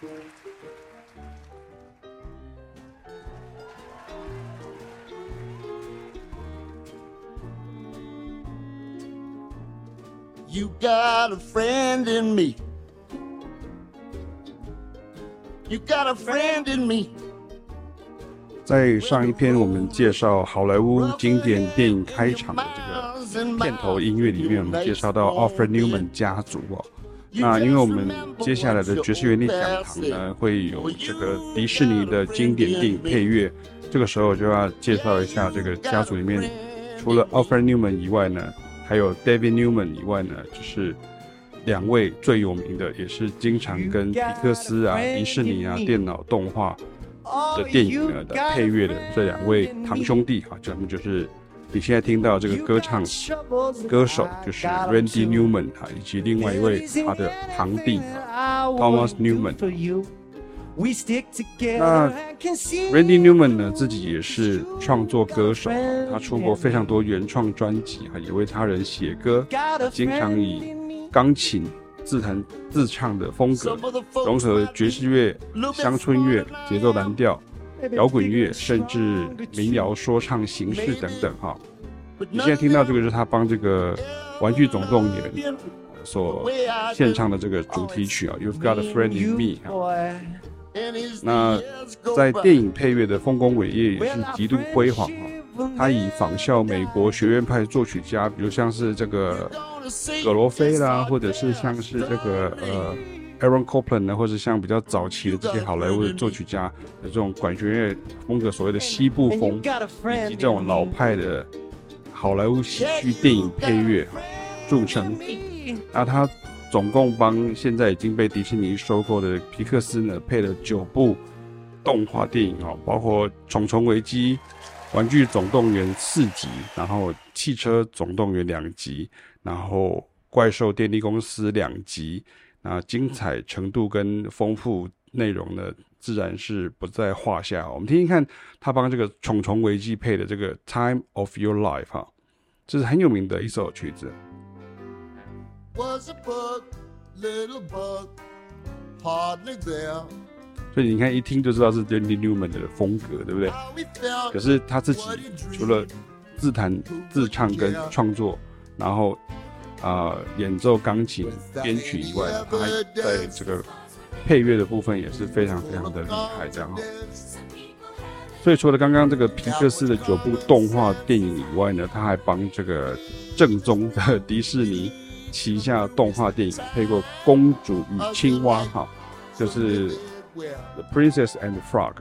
You got a friend in me. You got a friend in me. 在上一篇我们介绍好莱坞经典电影开场的这个片头音乐里面，我们介绍到 Alfred Newman 家族哦。那因为我们接下来的爵士乐讲堂呢，会有这个迪士尼的经典电影配乐，这个时候就要介绍一下这个家族里面，除了 Alfred Newman 以外呢。还有 David Newman 以外呢，就是两位最有名的，也是经常跟皮克斯啊、迪士尼啊、电脑动画的电影呢的配乐的这两位堂兄弟啊，就他们就是你现在听到这个歌唱歌手，就是 Randy Newman 啊，以及另外一位他的堂弟 Thomas Newman。那 Randy Newman 呢，自己也是创作歌手，他出过非常多原创专辑，也为他人写歌，经常以钢琴自弹自唱的风格，融合爵士乐、乡村乐、节奏蓝调、摇滚乐，甚至民谣说唱形式等等。哈，你现在听到这个是他帮这个《玩具总动员》所献唱的这个主题曲啊，You've Got a Friend in Me 哈。那在电影配乐的丰功伟业也是极度辉煌啊！他以仿效美国学院派作曲家，比如像是这个葛罗菲啦，或者是像是这个呃 Aaron Copland 呢，或者像比较早期的这些好莱坞的作曲家的这种管弦乐风格，所谓的西部风，以及这种老派的好莱坞喜剧电影配乐著称。那他。总共帮现在已经被迪士尼收购的皮克斯呢配了九部动画电影哦，包括《虫虫危机》、《玩具总动员》四集，然后《汽车总动员》两集，然后《怪兽电力公司》两集。那精彩程度跟丰富内容呢，自然是不在话下。我们听听看他帮这个《虫虫危机》配的这个《Time of Your Life》哈，这是很有名的一首曲子。所以你看，一听就知道是 Randy Newman 的风格，对不对？可是他自己除了自弹自唱跟创作，然后啊、演奏钢琴编曲以外，他还在这个配乐的部分也是非常非常的厉害，这样哈。所以除了刚刚这个皮克斯的九部动画电影以外呢，他还帮这个正宗的迪士尼。旗下动画电影配过《公主与青蛙》哈，就是《The Princess and Frog》。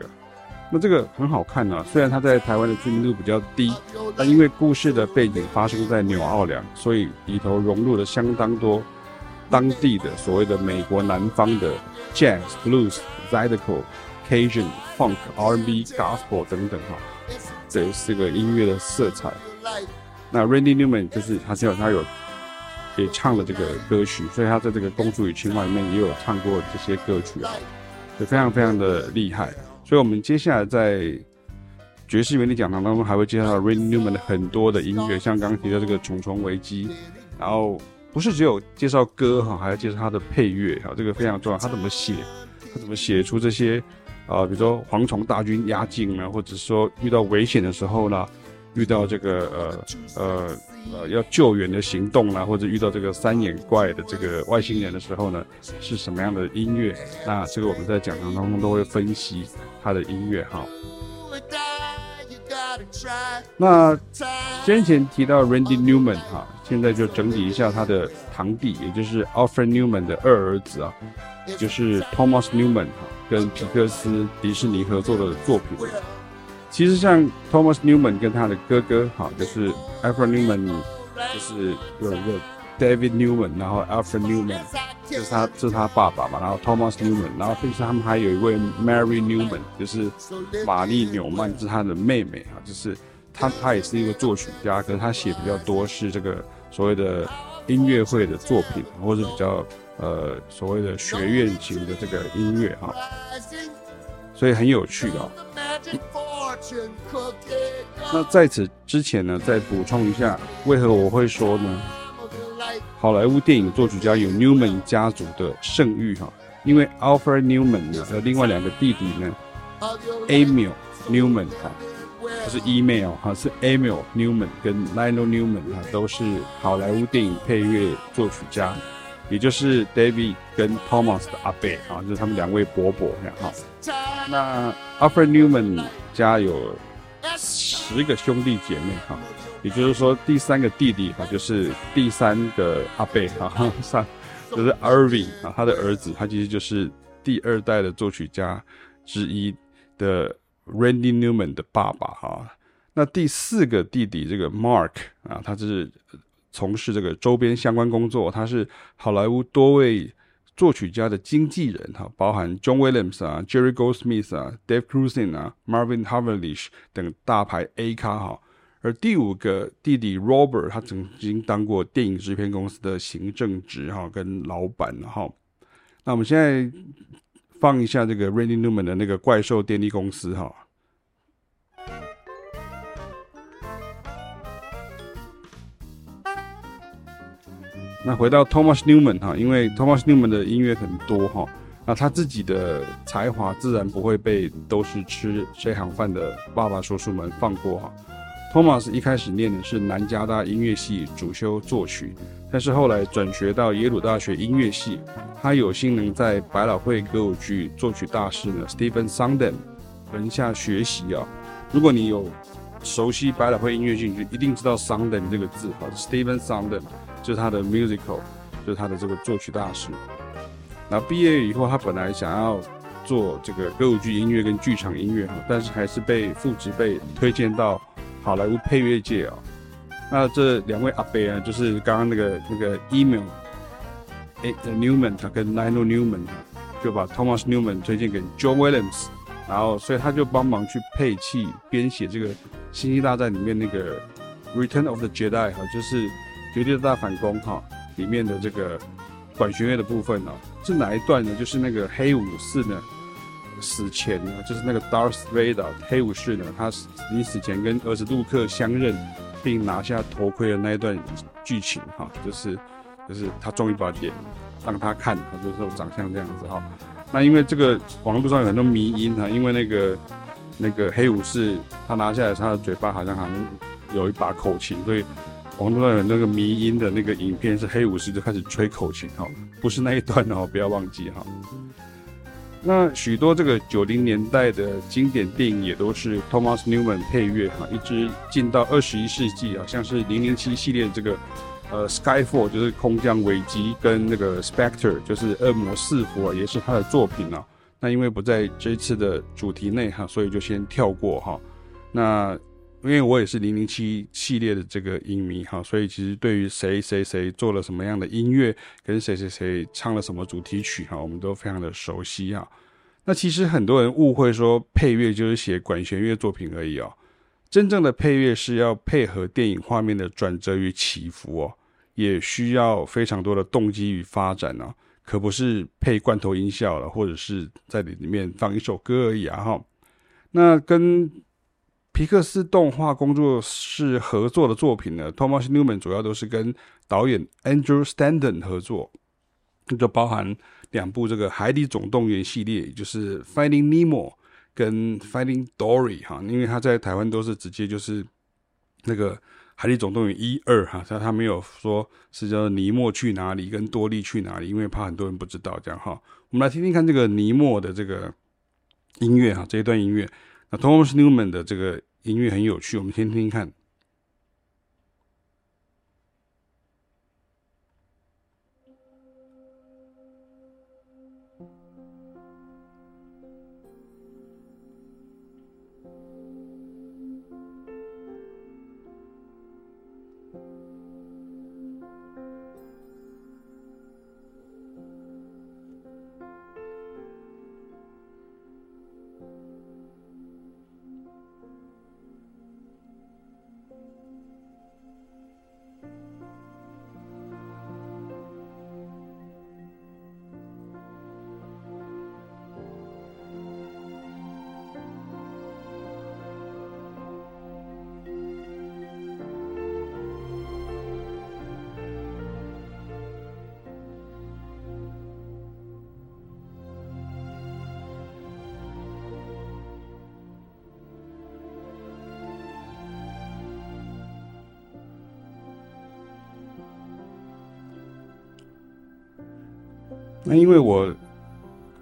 那这个很好看啊，虽然它在台湾的知名度比较低，但因为故事的背景发生在纽奥良，所以里头融入了相当多当地的所谓的美国南方的 Jazz、Blues、Zydeco、Cajun、Funk、R&B、Gospel 等等哈，这是个音乐的色彩。那 Randy Newman 就是他，只有他有。也唱了这个歌曲，所以他在这个《公主与青蛙》里面也有唱过这些歌曲啊，就非常非常的厉害。所以，我们接下来在爵士原理讲堂当中还会介绍到 Randy Newman 的很多的音乐，像刚刚提到这个《虫虫危机》，然后不是只有介绍歌哈，还要介绍他的配乐哈，这个非常重要。他怎么写？他怎么写出这些啊？比如说蝗虫大军压境了，或者说遇到危险的时候呢？遇到这个呃呃呃要救援的行动啦，或者遇到这个三眼怪的这个外星人的时候呢，是什么样的音乐？那这个我们在讲堂当中都会分析他的音乐哈。那先前提到 Randy Newman 哈，现在就整理一下他的堂弟，也就是 Alfred Newman 的二儿子啊，就是 Thomas Newman 哈，跟皮克斯迪士尼合作的作品。其实像 Thomas Newman 跟他的哥哥，哈，就是 Alfred Newman，就是有一个 David Newman，然后 Alfred Newman，就是他，这是他爸爸嘛，然后 Thomas Newman，然后并且他们还有一位 Mary Newman，就是玛丽纽曼，是他的妹妹啊，就是他他也是一个作曲家，可是他写比较多是这个所谓的音乐会的作品，或者比较呃所谓的学院型的这个音乐哈，所以很有趣的哦。那在此之前呢，再补充一下，为何我会说呢？好莱坞电影作曲家有 Newman 家族的盛誉哈，因为 Alfred Newman 呢和另外两个弟弟呢，Emil Newman 哈，不是 email 哈，是 Emil Newman 跟 Lionel Newman 哈，都是好莱坞电影配乐作曲家，也就是 David 跟 Thomas 的阿伯哈，就是他们两位伯伯这样哈。那 Alfred Newman 家有十个兄弟姐妹哈，也就是说第三个弟弟哈，就是第三个阿贝哈，三。就是 Irving 啊，他的儿子，他其实就是第二代的作曲家之一的 Randy Newman 的爸爸哈。那第四个弟弟这个 Mark 啊，他是从事这个周边相关工作，他是好莱坞多位作曲家的经纪人哈，包含 John Williams 啊、Jerry Goldsmith 啊、Dave Grusin 啊、Marvin Havlish 等大牌 A 咖哈。而第五个弟弟 Robert，他曾经当过电影制片公司的行政职哈，跟老板哈。那我们现在放一下这个 Randy Newman 的那个怪兽电力公司哈。那回到 Thomas Newman 哈，因为 Thomas Newman 的音乐很多哈，那他自己的才华自然不会被都是吃这行饭的爸爸叔叔们放过哈。Thomas 一开始念的是南加大音乐系，主修作曲，但是后来转学到耶鲁大学音乐系。他有幸能在百老汇歌舞剧作曲大师呢 Stephen Sondheim 门下学习啊。如果你有熟悉百老汇音乐剧，就一定知道 Sondheim 这个字哈。Stephen Sondheim 就是他的 musical，就是他的这个作曲大师。那毕业以后，他本来想要做这个歌舞剧音乐跟剧场音乐哈，但是还是被父执辈推荐到。好莱坞配乐界啊、哦，那这两位阿伯啊，就是刚刚那个那个 Emil 哎 Newman 他跟 Lionel Newman 就把 Thomas Newman 推荐给 John Williams，然后所以他就帮忙去配器编写这个《星际大战》里面那个 Return of the Jedi 哈，就是绝地的大反攻哈里面的这个管弦乐的部分呢，是哪一段呢？就是那个黑武士呢？死前呢，就是那个 Darth Vader 黑武士呢，他临死前跟儿子陆克相认，并拿下头盔的那一段剧情哈，就是就是他终于把脸让他看，他就是长相这样子哈。那因为这个网络上有很多迷因哈，因为那个那个黑武士他拿下来，他的嘴巴好像好像有一把口琴，所以网络上有那个迷因的那个影片是黑武士就开始吹口琴哈，不是那一段哦，不要忘记哈。那许多这个九零年代的经典电影也都是 Thomas Newman 配乐哈，一直进到二十一世纪啊，像是零零七系列这个呃 Skyfall 就是空降危机，跟那个 Spectre 就是恶魔四伏啊，也是他的作品啊。那因为不在这一次的主题内哈，所以就先跳过哈。那因为我也是零零七系列的这个影迷哈，所以其实对于谁谁谁做了什么样的音乐，跟谁谁谁唱了什么主题曲哈，我们都非常的熟悉啊。那其实很多人误会说配乐就是写管弦乐作品而已哦，真正的配乐是要配合电影画面的转折与起伏哦，也需要非常多的动机与发展哦，可不是配罐头音效了，或者是在里面放一首歌而已啊哈。那跟皮克斯动画工作室合作的作品呢，Thomas Newman 主要都是跟导演 Andrew Stanton 合作，就包含两部这个《海底总动员》系列，就是《Finding Nemo》跟《Finding Dory》哈，因为他在台湾都是直接就是那个《海底总动员》一二哈，他他没有说是叫尼莫去哪里跟多利去哪里，因为怕很多人不知道这样哈。我们来听听看这个尼莫的这个音乐哈，这一段音乐，那 Thomas Newman 的这个。音乐很有趣，我们先听听看。那因为我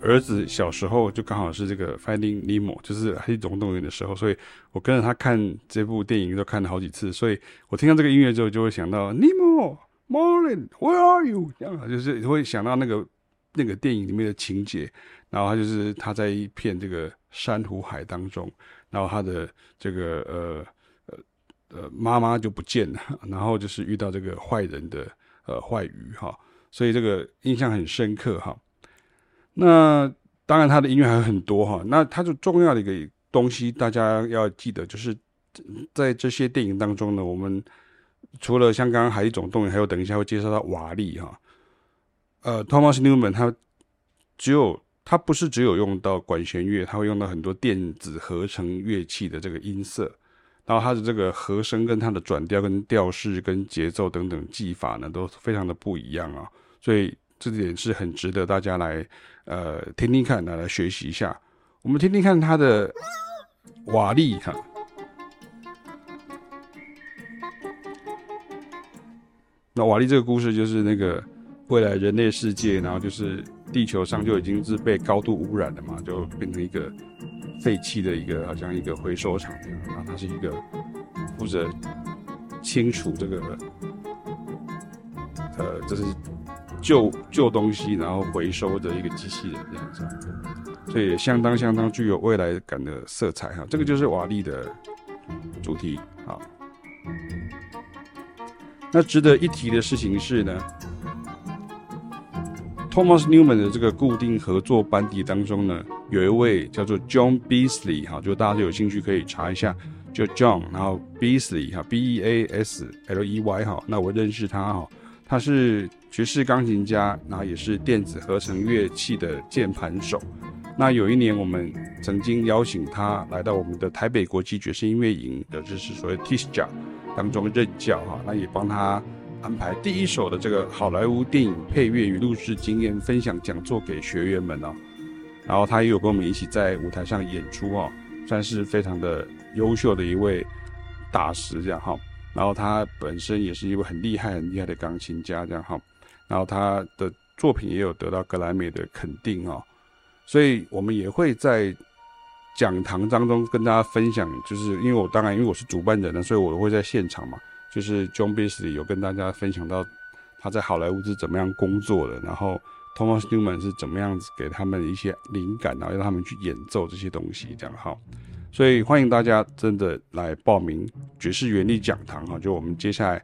儿子小时候就刚好是这个 Finding Nemo，就是黑总动员的时候，所以我跟着他看这部电影都看了好几次，所以我听到这个音乐之后就会想到 Nemo，Marlin，Where are you？这样就是会想到那个那个电影里面的情节，然后他就是他在一片这个珊瑚海当中，然后他的这个呃呃呃妈妈就不见了，然后就是遇到这个坏人的呃坏鱼哈。所以这个印象很深刻哈。那当然，他的音乐还有很多哈。那他就重要的一个东西，大家要记得，就是在这些电影当中呢，我们除了像刚刚《海底总动员》，还有等一下会介绍到瓦力哈。呃，Thomas Newman 他只有他不是只有用到管弦乐，他会用到很多电子合成乐器的这个音色，然后他的这个和声跟他的转调、跟调式、跟节奏等等技法呢，都非常的不一样啊。所以这点是很值得大家来呃听听看，来来学习一下。我们听听看他的瓦力哈。那瓦力这个故事就是那个未来人类世界，然后就是地球上就已经是被高度污染了嘛，就变成一个废弃的一个好像一个回收场一样。然后它是一个负责清除这个呃，这是。旧旧东西，然后回收的一个机器人这样子，所以相当相当具有未来感的色彩哈。这个就是瓦力的主题啊。那值得一提的事情是呢，Thomas Newman 的这个固定合作班底当中呢，有一位叫做 John Beasley 哈，就大家有兴趣可以查一下，就 John，然后 Beasley 哈，B E A S L E Y 哈，那我认识他哈。他是爵士钢琴家，然后也是电子合成乐器的键盘手。那有一年，我们曾经邀请他来到我们的台北国际爵士音乐营的，就是所谓 TISJA 当中任教哈。那也帮他安排第一手的这个好莱坞电影配乐与录制经验分享讲座给学员们哦。然后他也有跟我们一起在舞台上演出哦，算是非常的优秀的一位大师这样哈。然后他本身也是一位很厉害、很厉害的钢琴家，这样哈。然后他的作品也有得到格莱美的肯定哦。所以我们也会在讲堂当中跟大家分享，就是因为我当然因为我是主办人呢，所以我会在现场嘛。就是 John Beasley 有跟大家分享到他在好莱坞是怎么样工作的，然后 Thomas Newman 是怎么样子给他们一些灵感，然后让他们去演奏这些东西，这样哈。所以欢迎大家真的来报名爵士原力讲堂哈，就我们接下来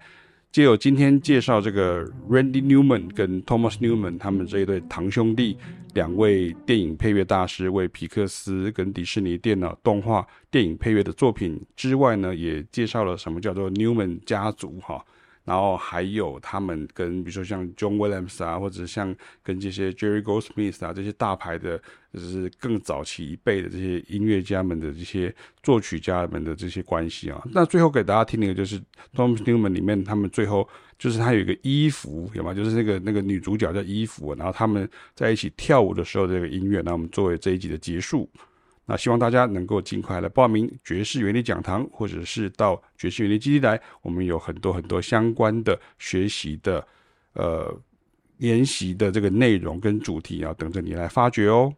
借由今天介绍这个 Randy Newman 跟 Thomas Newman 他们这一对堂兄弟，两位电影配乐大师，为皮克斯跟迪士尼电脑动画电影配乐的作品之外呢，也介绍了什么叫做 Newman 家族哈。然后还有他们跟比如说像 John Williams 啊，或者像跟这些 Jerry Goldsmith 啊这些大牌的，就是更早期一辈的这些音乐家们的这些作曲家们的这些关系啊。那最后给大家听的就是 Tom Newman 里面他们最后就是他有一个衣服有吗？就是那个那个女主角叫衣服，然后他们在一起跳舞的时候这个音乐，那我们作为这一集的结束。那希望大家能够尽快来报名爵士原理讲堂，或者是到爵士原理基地来，我们有很多很多相关的学习的，呃，研习的这个内容跟主题要，等着你来发掘哦。